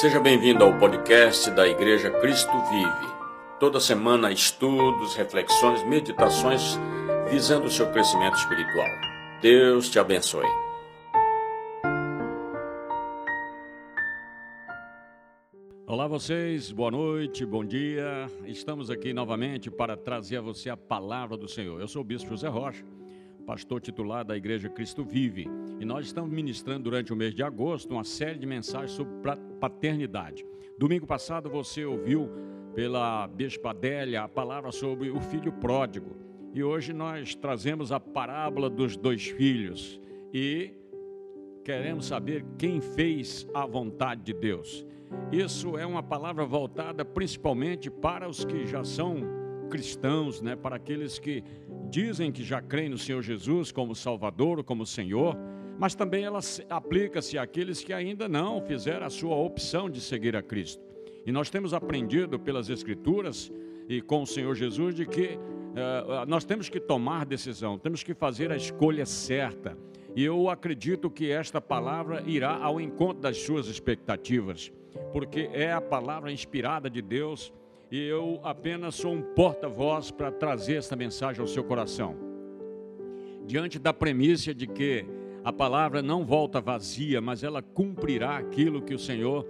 Seja bem-vindo ao podcast da Igreja Cristo Vive. Toda semana, estudos, reflexões, meditações visando o seu crescimento espiritual. Deus te abençoe. Olá vocês, boa noite, bom dia. Estamos aqui novamente para trazer a você a palavra do Senhor. Eu sou o Bispo José Rocha pastor titular da Igreja Cristo Vive. E nós estamos ministrando durante o mês de agosto uma série de mensagens sobre paternidade. Domingo passado você ouviu pela Bispa Adélia a palavra sobre o filho pródigo. E hoje nós trazemos a parábola dos dois filhos. E queremos saber quem fez a vontade de Deus. Isso é uma palavra voltada principalmente para os que já são cristãos, né? para aqueles que dizem que já creem no Senhor Jesus como Salvador, como Senhor, mas também ela aplica-se àqueles que ainda não fizeram a sua opção de seguir a Cristo. E nós temos aprendido pelas Escrituras e com o Senhor Jesus de que uh, nós temos que tomar decisão, temos que fazer a escolha certa. E eu acredito que esta palavra irá ao encontro das suas expectativas, porque é a palavra inspirada de Deus e eu apenas sou um porta-voz para trazer essa mensagem ao seu coração. Diante da premissa de que a palavra não volta vazia, mas ela cumprirá aquilo que o Senhor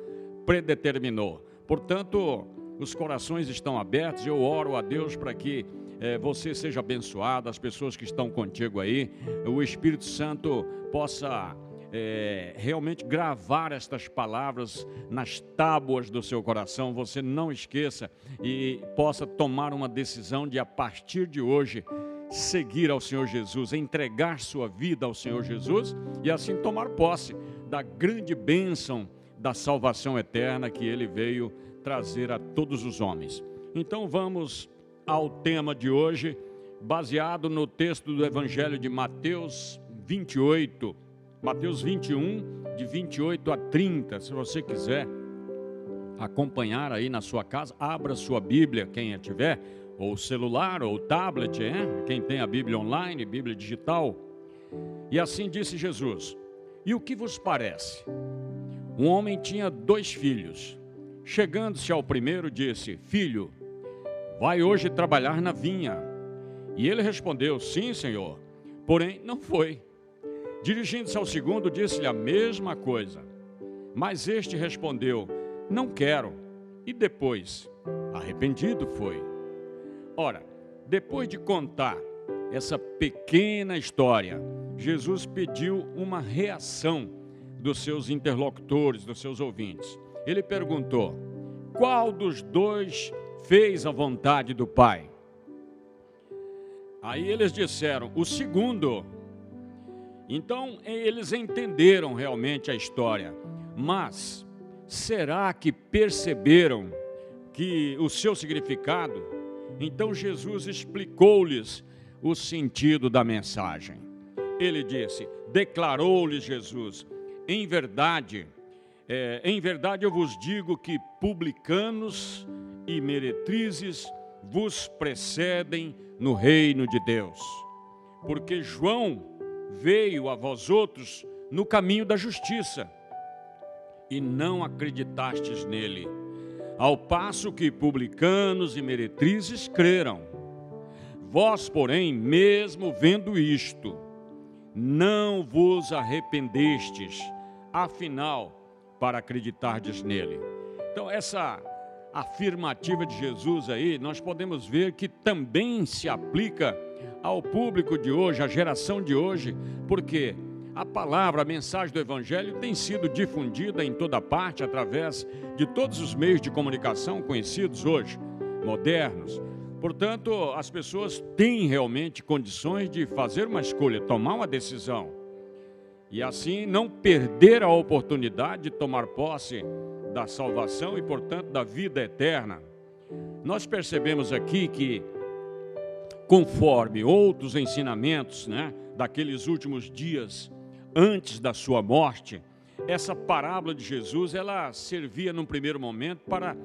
predeterminou. Portanto, os corações estão abertos, eu oro a Deus para que eh, você seja abençoado, as pessoas que estão contigo aí, o Espírito Santo possa é, realmente gravar estas palavras nas tábuas do seu coração, você não esqueça e possa tomar uma decisão de, a partir de hoje, seguir ao Senhor Jesus, entregar sua vida ao Senhor Jesus e assim tomar posse da grande bênção da salvação eterna que ele veio trazer a todos os homens. Então vamos ao tema de hoje, baseado no texto do Evangelho de Mateus 28 Mateus 21, de 28 a 30. Se você quiser acompanhar aí na sua casa, abra sua Bíblia, quem a tiver, ou celular, ou tablet, quem tem a Bíblia online, Bíblia digital. E assim disse Jesus: E o que vos parece? Um homem tinha dois filhos. Chegando-se ao primeiro, disse: Filho, vai hoje trabalhar na vinha. E ele respondeu: Sim, senhor. Porém, não foi. Dirigindo-se ao segundo, disse-lhe a mesma coisa. Mas este respondeu: Não quero. E depois, arrependido foi. Ora, depois de contar essa pequena história, Jesus pediu uma reação dos seus interlocutores, dos seus ouvintes. Ele perguntou: Qual dos dois fez a vontade do Pai? Aí eles disseram: O segundo. Então eles entenderam realmente a história, mas será que perceberam que o seu significado? Então Jesus explicou-lhes o sentido da mensagem. Ele disse: declarou-lhes Jesus, em verdade, é, em verdade eu vos digo que publicanos e meretrizes vos precedem no reino de Deus. Porque João veio a vós outros no caminho da justiça e não acreditastes nele, ao passo que publicanos e meretrizes creram. Vós, porém, mesmo vendo isto, não vos arrependestes, afinal, para acreditardes nele. Então, essa afirmativa de Jesus aí, nós podemos ver que também se aplica ao público de hoje, à geração de hoje, porque a palavra, a mensagem do Evangelho tem sido difundida em toda parte através de todos os meios de comunicação conhecidos hoje, modernos. Portanto, as pessoas têm realmente condições de fazer uma escolha, tomar uma decisão e assim não perder a oportunidade de tomar posse da salvação e, portanto, da vida eterna. Nós percebemos aqui que conforme outros ensinamentos, né, daqueles últimos dias antes da sua morte, essa parábola de Jesus, ela servia num primeiro momento para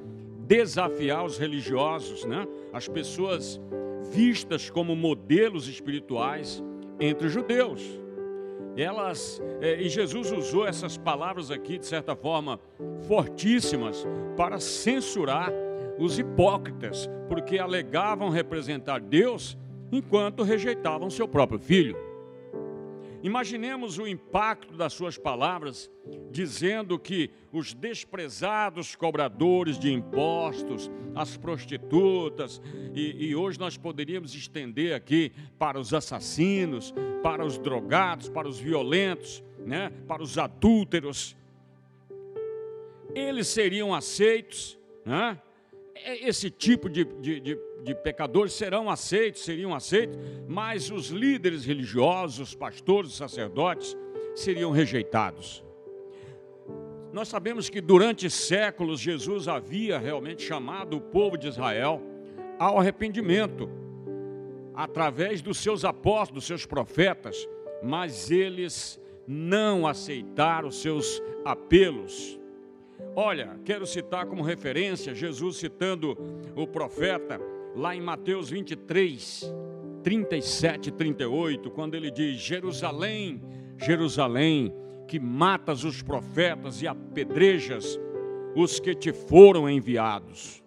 desafiar os religiosos, né, as pessoas vistas como modelos espirituais entre os judeus. elas é, e Jesus usou essas palavras aqui de certa forma fortíssimas para censurar os hipócritas, porque alegavam representar Deus enquanto rejeitavam seu próprio filho. Imaginemos o impacto das suas palavras, dizendo que os desprezados cobradores de impostos, as prostitutas, e, e, hoje nós poderíamos estender aqui para os assassinos, para os drogados, para os violentos, né, para os adúlteros, eles seriam aceitos, né? É, esse tipo de, de, de, de, pecadores serão aceitos, seriam aceitos, mas os líderes religiosos, os pastores, sacerdotes, seriam rejeitados. Nós sabemos que durante séculos Jesus havia realmente chamado o povo de Israel ao arrependimento, através dos seus apóstolos, dos seus profetas, mas eles não aceitaram os seus apelos. Olha, quero citar como referência Jesus citando o profeta lá em Mateus 23, 37 e 38, quando ele diz: Jerusalém, Jerusalém, que matas os profetas e apedrejas os que te foram enviados.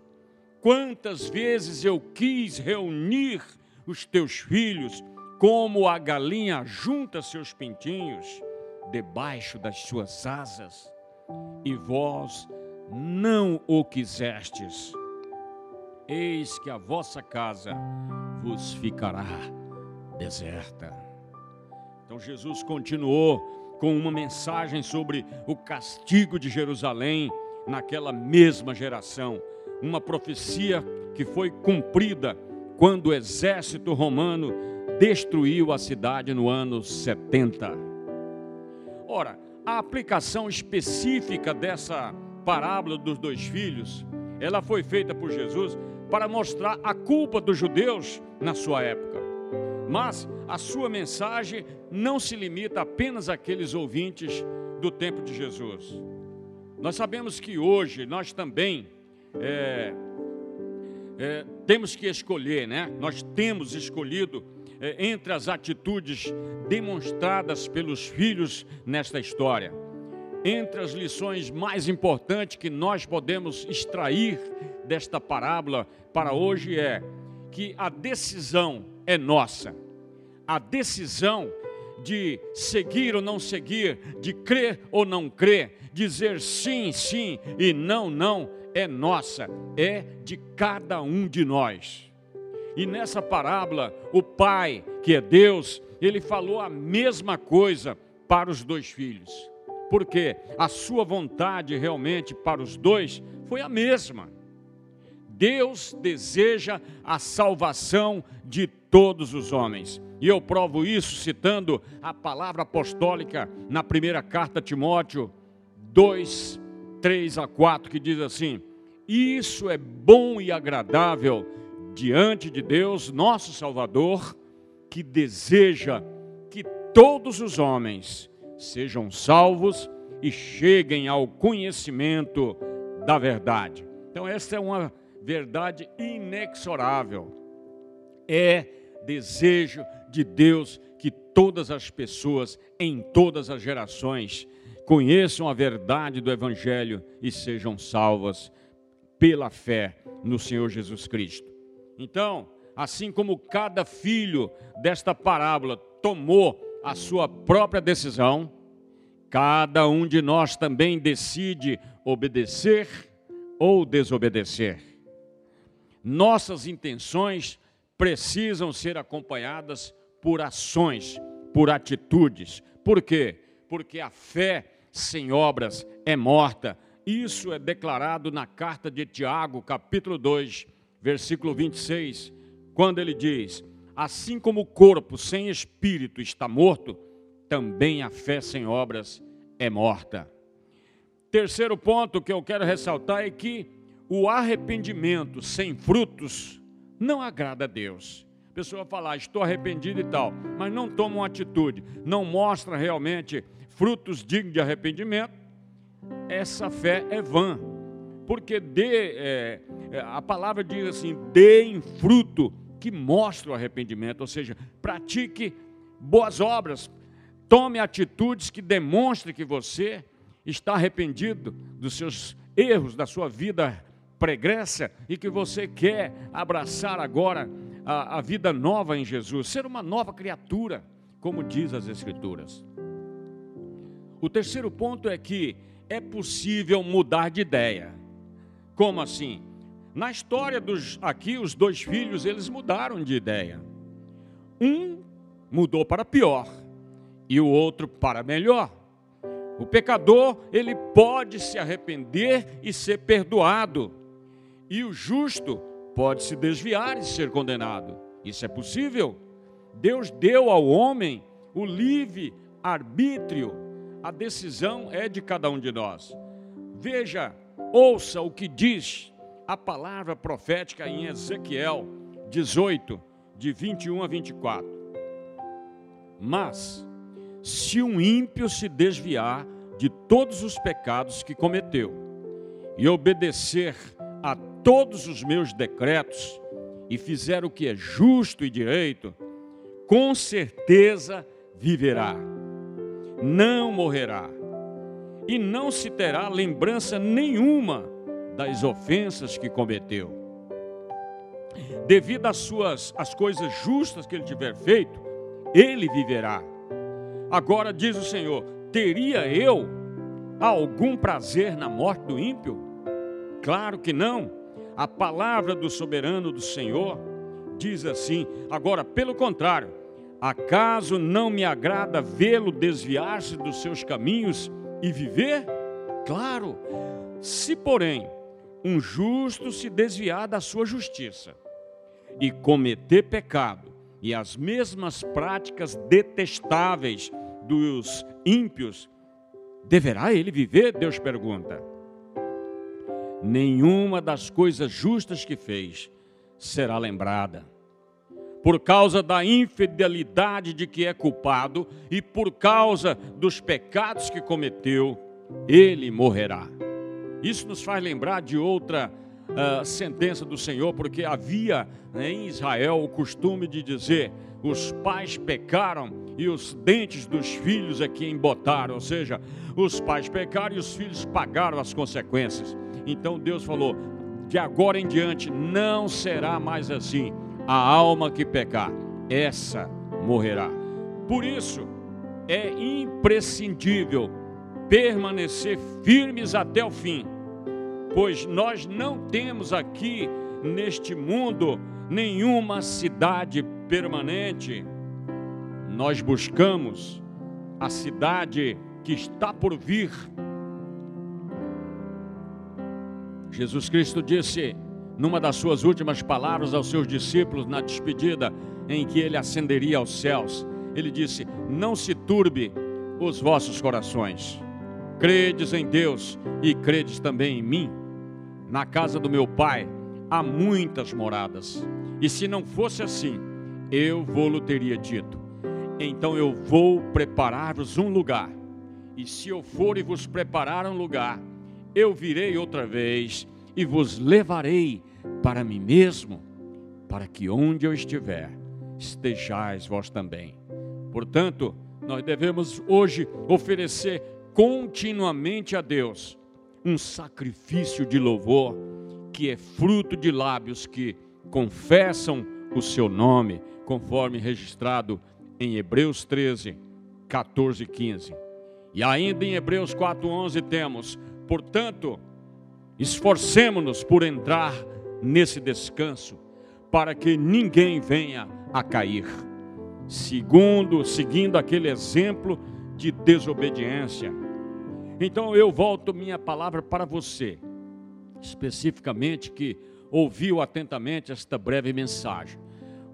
Quantas vezes eu quis reunir os teus filhos, como a galinha junta seus pintinhos debaixo das suas asas e vós não o quisestes. Eis que a vossa casa vos ficará deserta. Então Jesus continuou com uma mensagem sobre o castigo de Jerusalém naquela mesma geração, uma profecia que foi cumprida quando o exército romano destruiu a cidade no ano 70. Ora, a aplicação específica dessa parábola dos dois filhos, ela foi feita por Jesus para mostrar a culpa dos judeus na sua época. Mas a sua mensagem não se limita apenas àqueles ouvintes do tempo de Jesus. Nós sabemos que hoje nós também é, é, temos que escolher, né? Nós temos escolhido é, entre as atitudes demonstradas pelos filhos nesta história. Entre as lições mais importantes que nós podemos extrair desta parábola para hoje é que a decisão é nossa. A decisão de seguir ou não seguir, de crer ou não crer, dizer sim, sim e não, não, é nossa, é de cada um de nós. E nessa parábola, o pai, que é Deus, ele falou a mesma coisa para os dois filhos. Porque a sua vontade realmente para os dois foi a mesma. Deus deseja a salvação de todos os homens. E eu provo isso citando a palavra apostólica na primeira carta a Timóteo 2, 3 a 4, que diz assim: Isso é bom e agradável diante de Deus, nosso Salvador, que deseja que todos os homens sejam salvos e cheguem ao conhecimento da verdade. Então, essa é uma verdade inexorável. É desejo de Deus que todas as pessoas, em todas as gerações, conheçam a verdade do Evangelho e sejam salvas pela fé no Senhor Jesus Cristo. Então, assim como cada filho desta parábola tomou a sua própria decisão, cada um de nós também decide obedecer ou desobedecer. Nossas intenções precisam ser acompanhadas por ações, por atitudes. Por quê? Porque a fé sem obras é morta. Isso é declarado na carta de Tiago, capítulo 2, versículo 26, quando ele diz: Assim como o corpo sem espírito está morto, também a fé sem obras é morta. Terceiro ponto que eu quero ressaltar é que o arrependimento sem frutos não agrada a Deus. A pessoa fala, ah, estou arrependido e tal, mas não toma uma atitude, não mostra realmente frutos dignos de arrependimento, essa fé é vã porque dê, é, a palavra diz assim: deem fruto que mostre o arrependimento, ou seja, pratique boas obras, Tome atitudes que demonstrem que você está arrependido dos seus erros, da sua vida pregressa e que você quer abraçar agora a, a vida nova em Jesus, ser uma nova criatura, como diz as Escrituras. O terceiro ponto é que é possível mudar de ideia. Como assim? Na história dos aqui os dois filhos, eles mudaram de ideia. Um mudou para pior e o outro para melhor. O pecador, ele pode se arrepender e ser perdoado. E o justo pode se desviar e ser condenado. Isso é possível. Deus deu ao homem o livre arbítrio. A decisão é de cada um de nós. Veja, ouça o que diz a palavra profética em Ezequiel 18, de 21 a 24. Mas se um ímpio se desviar de todos os pecados que cometeu e obedecer a todos os meus decretos e fizer o que é justo e direito, com certeza viverá, não morrerá, e não se terá lembrança nenhuma das ofensas que cometeu. Devido às suas as coisas justas que ele tiver feito, ele viverá Agora diz o Senhor: teria eu algum prazer na morte do ímpio? Claro que não. A palavra do soberano do Senhor diz assim: agora, pelo contrário, acaso não me agrada vê-lo desviar-se dos seus caminhos e viver? Claro, se porém um justo se desviar da sua justiça e cometer pecado, e as mesmas práticas detestáveis dos ímpios, deverá ele viver? Deus pergunta. Nenhuma das coisas justas que fez será lembrada. Por causa da infidelidade de que é culpado e por causa dos pecados que cometeu, ele morrerá. Isso nos faz lembrar de outra uh, sentença do Senhor, porque havia né, em Israel o costume de dizer: os pais pecaram e os dentes dos filhos é que embotaram, ou seja, os pais pecaram e os filhos pagaram as consequências. Então Deus falou: de agora em diante não será mais assim. A alma que pecar, essa morrerá. Por isso, é imprescindível permanecer firmes até o fim pois nós não temos aqui neste mundo nenhuma cidade permanente. Nós buscamos a cidade que está por vir. Jesus Cristo disse numa das suas últimas palavras aos seus discípulos na despedida em que ele ascenderia aos céus. Ele disse: Não se turbe os vossos corações. Credes em Deus e credes também em mim. Na casa do meu pai há muitas moradas. E se não fosse assim, eu vou-lhe teria dito. Então eu vou preparar-vos um lugar. E se eu for e vos preparar um lugar, eu virei outra vez e vos levarei para mim mesmo, para que onde eu estiver, estejais vós também. Portanto, nós devemos hoje oferecer continuamente a Deus um sacrifício de louvor que é fruto de lábios que confessam o seu nome, conforme registrado em Hebreus 13, 14 e 15. E ainda em Hebreus 4:11 temos, portanto, esforcemos-nos por entrar nesse descanso, para que ninguém venha a cair. Segundo, seguindo aquele exemplo de desobediência, então eu volto minha palavra para você, especificamente que ouviu atentamente esta breve mensagem.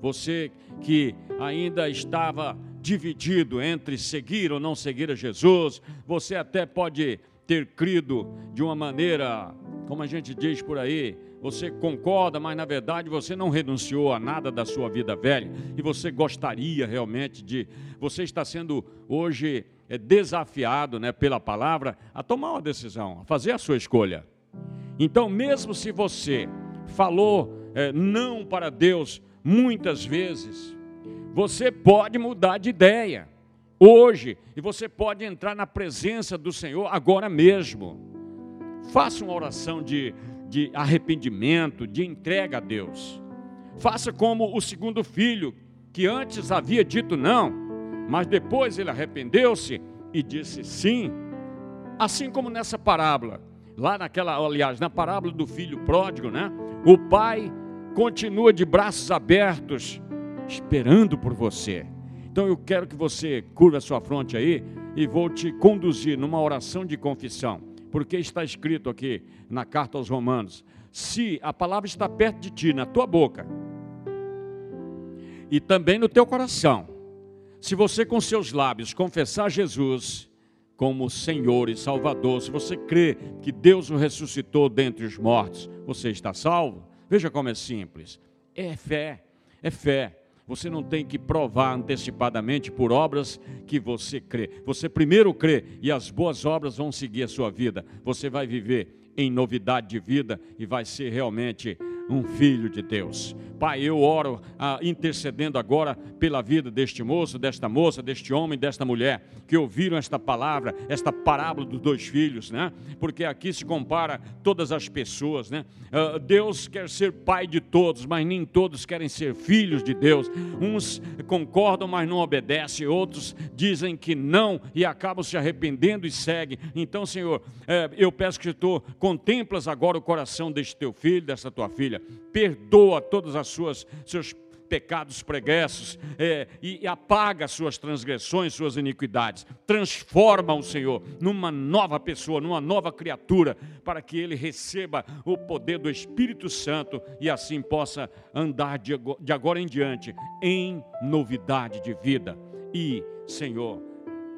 Você que ainda estava dividido entre seguir ou não seguir a Jesus, você até pode ter crido de uma maneira, como a gente diz por aí, você concorda, mas na verdade você não renunciou a nada da sua vida velha e você gostaria realmente de. Você está sendo hoje é desafiado né, pela palavra a tomar uma decisão, a fazer a sua escolha. Então, mesmo se você falou é, não para Deus muitas vezes, você pode mudar de ideia. hoje, e você pode entrar na presença do Senhor agora mesmo. Faça uma oração de, de arrependimento, de entrega a Deus. Faça como o segundo filho, que antes havia dito não, mas depois ele arrependeu-se e disse sim. Assim como nessa parábola, lá naquela, aliás, na parábola do filho pródigo, né? O pai continua de braços abertos, esperando por você. Então eu quero que você curva a sua fronte aí e vou te conduzir numa oração de confissão, porque está escrito aqui na carta aos Romanos: se a palavra está perto de ti, na tua boca, e também no teu coração, se você com seus lábios confessar Jesus como Senhor e Salvador, se você crê que Deus o ressuscitou dentre os mortos, você está salvo? Veja como é simples. É fé, é fé. Você não tem que provar antecipadamente por obras que você crê. Você primeiro crê e as boas obras vão seguir a sua vida. Você vai viver em novidade de vida e vai ser realmente um filho de Deus. Pai, eu oro ah, intercedendo agora pela vida deste moço, desta moça, deste homem, desta mulher que ouviram esta palavra, esta parábola dos dois filhos, né? Porque aqui se compara todas as pessoas, né? Ah, Deus quer ser pai de todos, mas nem todos querem ser filhos de Deus. Uns concordam, mas não obedecem, outros dizem que não e acabam se arrependendo e seguem. Então, Senhor, eh, eu peço que tu contemplas agora o coração deste teu filho, desta tua filha perdoa as suas seus pecados pregressos é, e, apaga suas transgressões, suas iniquidades. Transforma o Senhor numa nova pessoa, numa nova criatura, para que ele receba o poder do Espírito Santo e assim possa andar de agora em diante em novidade de vida. E, Senhor,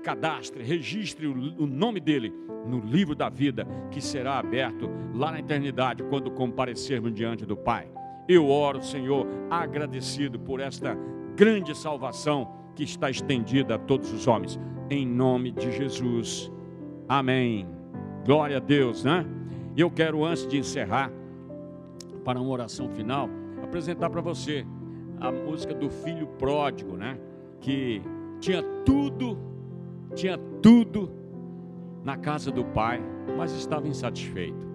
cadastre, registre o nome dele no livro da vida que será aberto lá na eternidade quando comparecermos diante do Pai. Eu oro, Senhor, agradecido por esta grande salvação que está estendida a todos os homens. Em nome de Jesus. Amém. Glória a Deus, né? E eu quero, antes de encerrar, para uma oração final, apresentar para você a música do filho pródigo, né? Que tinha tudo, tinha tudo na casa do pai, mas estava insatisfeito.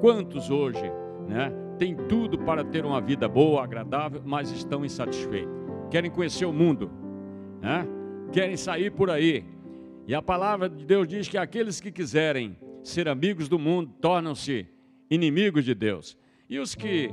Quantos hoje, né, têm tudo para ter uma vida boa, agradável, mas estão insatisfeitos? Querem conhecer o mundo, né? Querem sair por aí. E a palavra de Deus diz que aqueles que quiserem ser amigos do mundo tornam-se inimigos de Deus. E os que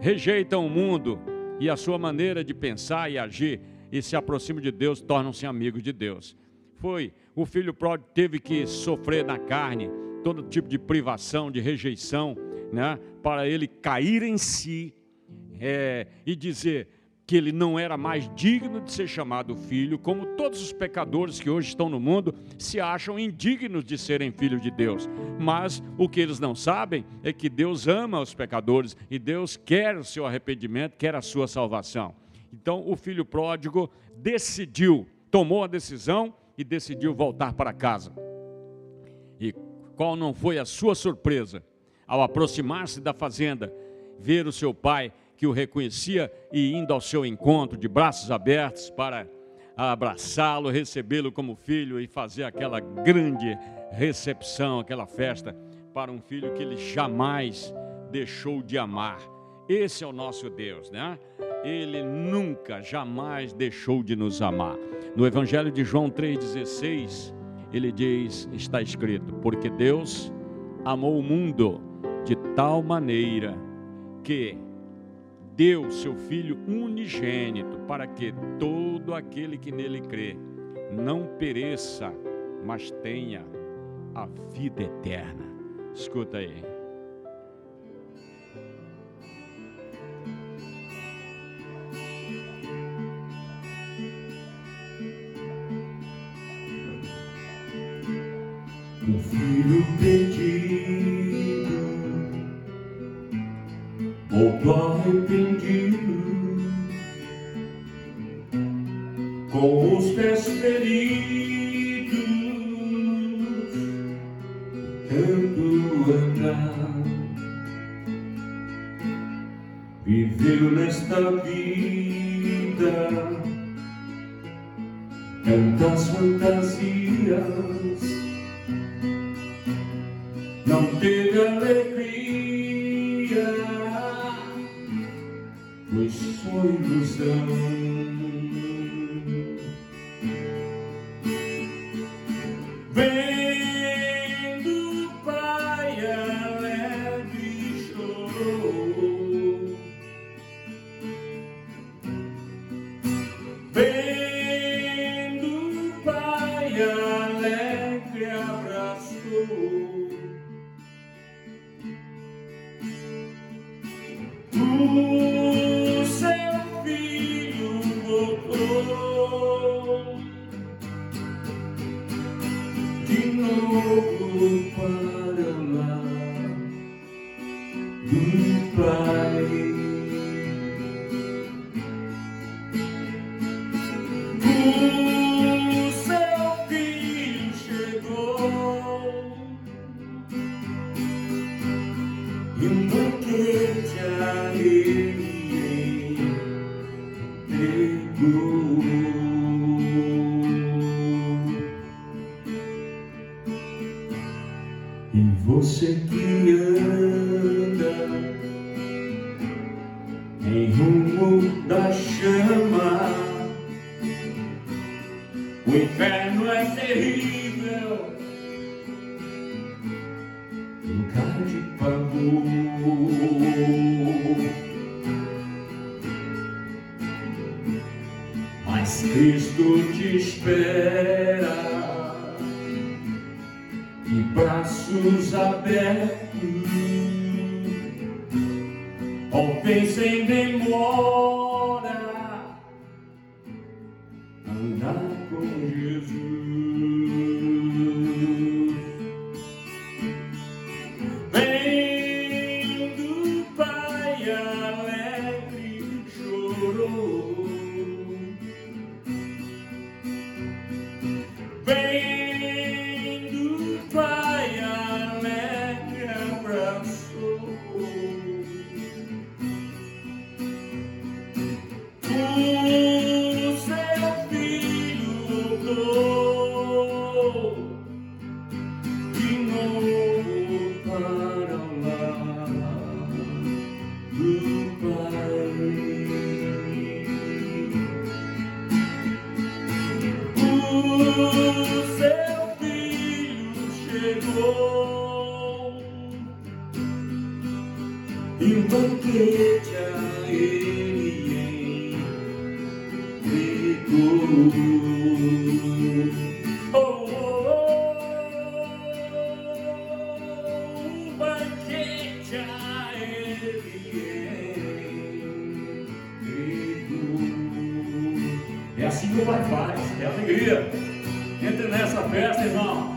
rejeitam o mundo e a sua maneira de pensar e agir e se aproximam de Deus tornam-se amigos de Deus. Foi o filho pródigo teve que sofrer na carne todo tipo de privação, de rejeição, né, para ele cair em si é, e dizer que ele não era mais digno de ser chamado filho, como todos os pecadores que hoje estão no mundo se acham indignos de serem filhos de Deus. Mas o que eles não sabem é que Deus ama os pecadores e Deus quer o seu arrependimento, quer a sua salvação. Então o filho pródigo decidiu, tomou a decisão e decidiu voltar para casa. E qual não foi a sua surpresa ao aproximar-se da fazenda, ver o seu pai que o reconhecia e indo ao seu encontro de braços abertos para abraçá-lo, recebê-lo como filho e fazer aquela grande recepção, aquela festa para um filho que ele jamais deixou de amar. Esse é o nosso Deus, né? Ele nunca, jamais deixou de nos amar. No Evangelho de João 3,16, ele diz: está escrito, porque Deus amou o mundo de tal maneira que deu seu Filho unigênito, para que todo aquele que nele crê não pereça, mas tenha a vida eterna. Escuta aí. Filho perdido, voltou arrependido, com os pés feridos, tanto andar, viveu nesta vida, das fantasias. Não teve alegria, pois foi ilusão. Mas Cristo te espera e braços abertos, ou sem demora O É assim que o Pai faz, é alegria. Entre nessa festa, irmão.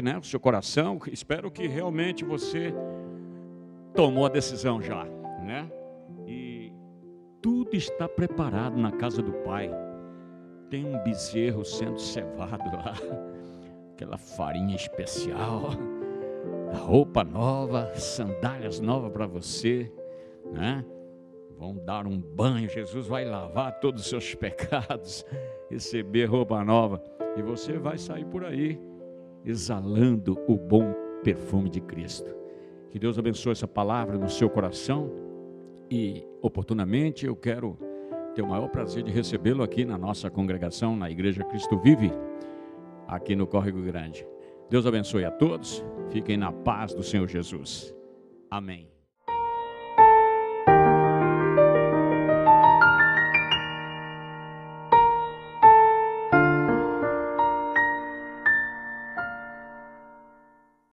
Abençoe, né? O seu coração. Espero que realmente você tomou a decisão já, né? E tudo está preparado na casa do Pai. Tem um bezerro sendo cevado lá, aquela farinha especial, roupa nova, sandálias novas para você, né? vão dar um banho, Jesus vai lavar todos os seus pecados, receber roupa nova, e você vai sair por aí exalando o bom perfume de Cristo. Que Deus abençoe essa palavra no seu coração e, oportunamente, eu quero ter o maior prazer de recebê-lo aqui na nossa congregação, na Igreja Cristo Vive, aqui no Córrego Grande. Deus abençoe a todos, fiquem na paz do Senhor Jesus. Amém.